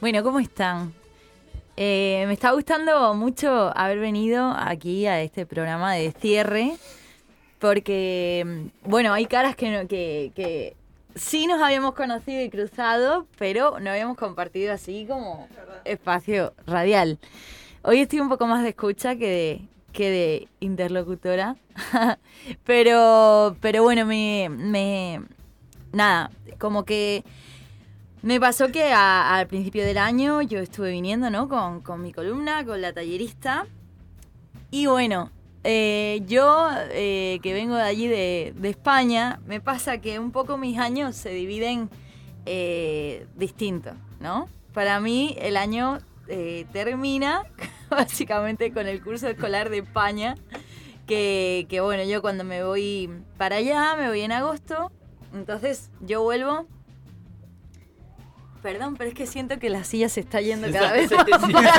Bueno, ¿cómo están? Eh, me está gustando mucho haber venido aquí a este programa de cierre, porque, bueno, hay caras que, no, que, que sí nos habíamos conocido y cruzado, pero no habíamos compartido así como espacio radial. Hoy estoy un poco más de escucha que de, que de interlocutora, pero, pero bueno, me, me, nada, como que me pasó que al principio del año yo estuve viniendo, ¿no? Con, con mi columna, con la tallerista. Y bueno, eh, yo eh, que vengo de allí de, de, España, me pasa que un poco mis años se dividen eh, distintos, ¿no? Para mí el año eh, termina básicamente con el curso escolar de España, que, que bueno, yo cuando me voy para allá, me voy en agosto, entonces yo vuelvo Perdón, pero es que siento que la silla se está yendo cada vez más.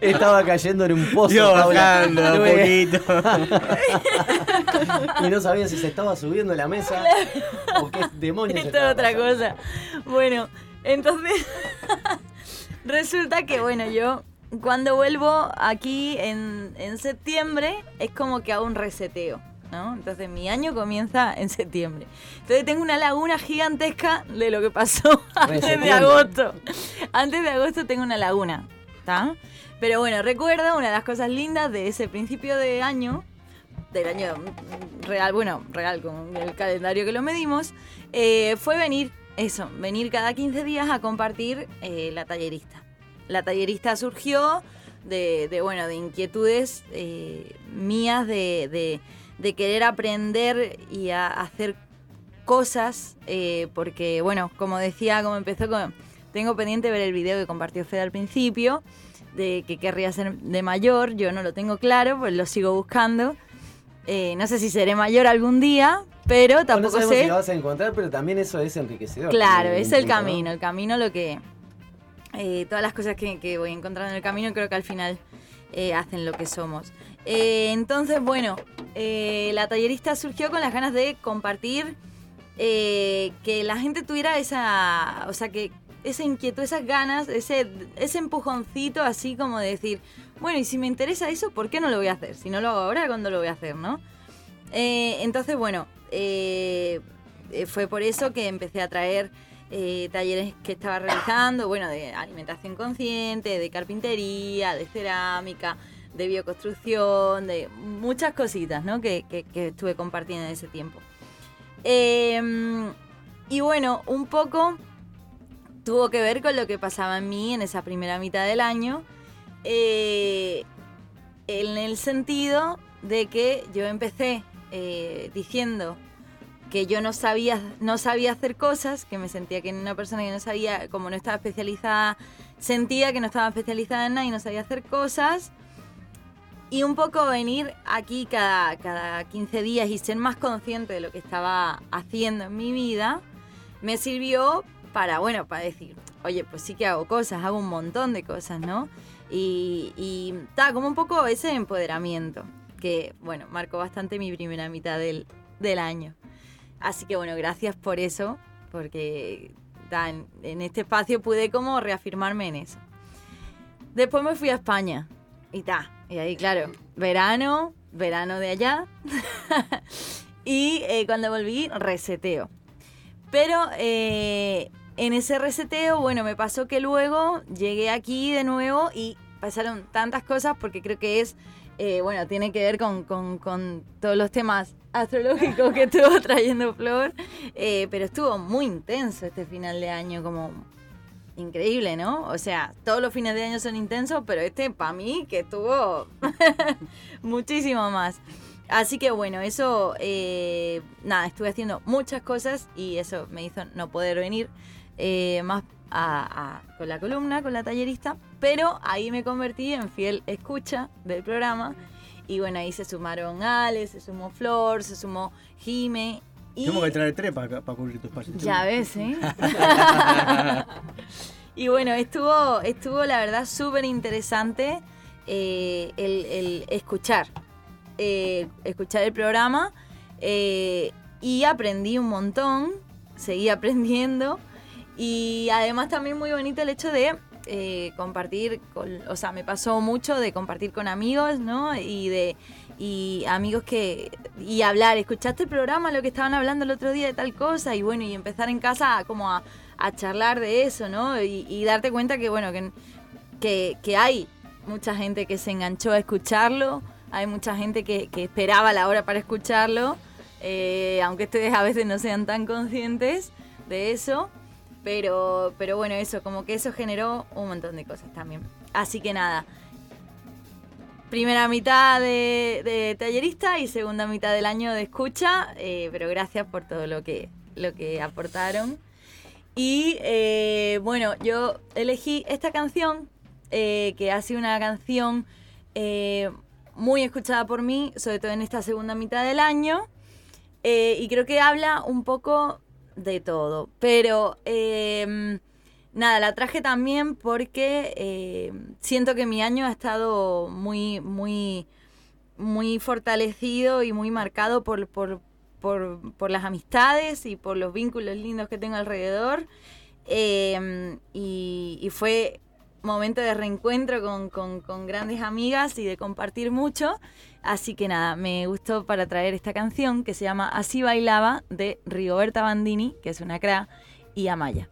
Estaba cayendo en un pozo. Yo bajando un poquito. y no sabía si se estaba subiendo la mesa o qué demonios. Esto es otra cosa. Bueno, entonces resulta que, bueno, yo cuando vuelvo aquí en, en septiembre es como que hago un reseteo. ¿No? Entonces mi año comienza en septiembre. Entonces tengo una laguna gigantesca de lo que pasó antes de agosto. Antes de agosto tengo una laguna, ¿está? Pero bueno, recuerdo una de las cosas lindas de ese principio de año, del año real, bueno, real con el calendario que lo medimos, eh, fue venir, eso, venir cada 15 días a compartir eh, la tallerista. La tallerista surgió de, de bueno, de inquietudes eh, mías de, de de querer aprender y a hacer cosas, eh, porque, bueno, como decía, como empezó, con, tengo pendiente ver el video que compartió Fede al principio, de que querría ser de mayor, yo no lo tengo claro, pues lo sigo buscando. Eh, no sé si seré mayor algún día, pero tampoco no sé. si lo vas a encontrar, pero también eso es enriquecedor. Claro, es el camino, el camino lo que... Eh, todas las cosas que, que, voy encontrando en el camino creo que al final eh, hacen lo que somos. Eh, entonces, bueno, eh, la tallerista surgió con las ganas de compartir, que la gente tuviera esa, o sea, que esa inquietud, esas ganas, ese, ese empujoncito así como de decir, bueno, y si me interesa eso, ¿por qué no lo voy a hacer? Si no lo hago ahora, ¿cuándo lo voy a hacer, no? entonces, bueno, fue por eso que empecé a traer talleres que estaba realizando, bueno, de alimentación consciente, de carpintería, de cerámica, de bioconstrucción, de muchas cositas ¿no? que, que, estuve compartiendo en ese tiempo. Eh, y bueno, un poco tuvo que ver con lo que pasaba en mí en esa primera mitad del año, eh, en el sentido de que yo empecé eh, diciendo que yo no sabía, no sabía hacer cosas, que me sentía que una persona que no sabía, como no estaba especializada, sentía que no estaba especializada en nada y no sabía hacer cosas. Y un poco venir aquí cada, cada 15 días y ser más consciente de lo que estaba haciendo en mi vida, me sirvió para, bueno, para decir, oye, pues sí que hago cosas, hago un montón de cosas, ¿no? Y, y está como un poco ese empoderamiento, que, bueno, marcó bastante mi primera mitad del, del año. Así que, bueno, gracias por eso, porque en este espacio pude como reafirmarme en eso. Después me fui a España y ta, y ahí, claro, verano, verano de allá. y eh, cuando volví, reseteo. Pero eh, en ese reseteo, bueno, me pasó que luego llegué aquí de nuevo y pasaron tantas cosas porque creo que es, eh, bueno, tiene que ver con, todos los temas astrológicos que estuvo trayendo Flor. Eh, pero estuvo muy intenso este final de año, como increíble, ¿no? O sea, todos los fines de año son intensos, pero este para mí que estuvo muchísimo más. Así que bueno, eso, eh, nada, estuve haciendo muchas cosas y eso me hizo no poder venir más a, a, con la columna, con la tallerista, pero ahí me convertí en fiel escucha del programa y bueno, ahí se sumaron Ale, se sumó Flor, se sumó Jime y... Tengo que traer tres para pa cubrir tu espacio. Ya ves, ¿eh? y bueno, estuvo, estuvo la verdad súper interesante eh, el, el, escuchar, eh, escuchar el programa eh, y aprendí un montón, seguí aprendiendo Y además también muy bonito el hecho de eh, compartir, con, o sea, me pasó mucho de compartir con amigos, ¿no? Y de y amigos que y hablar, escuchaste el programa, lo que estaban hablando el otro día de tal cosa y bueno, y empezar en casa como a, charlar de eso, ¿no? Y, darte cuenta que bueno, que, que, hay mucha gente que se enganchó a escucharlo, hay mucha gente que, que esperaba la hora para escucharlo, eh, aunque ustedes a veces no sean tan conscientes de eso. Pero, pero bueno, eso, como que eso generó un montón de cosas también. Así que nada, primera mitad de, tallerista y segunda mitad del año de escucha, eh, pero gracias por todo lo que, lo que aportaron. Y eh, bueno, yo elegí esta canción, eh, que ha sido una canción muy escuchada por mí, sobre todo en esta segunda mitad del año, y creo que habla un poco de todo. Pero em, nada, la traje también porque eh, siento que mi año ha estado muy, muy, muy fortalecido y muy marcado por, por, las amistades y por los vínculos lindos que tengo alrededor. Em, y, fue momento de reencuentro con, grandes amigas y de compartir mucho. Así que nada, me gustó para traer esta canción que se llama Así bailaba de Rigoberta Bandini, que es una cra, y Amaya.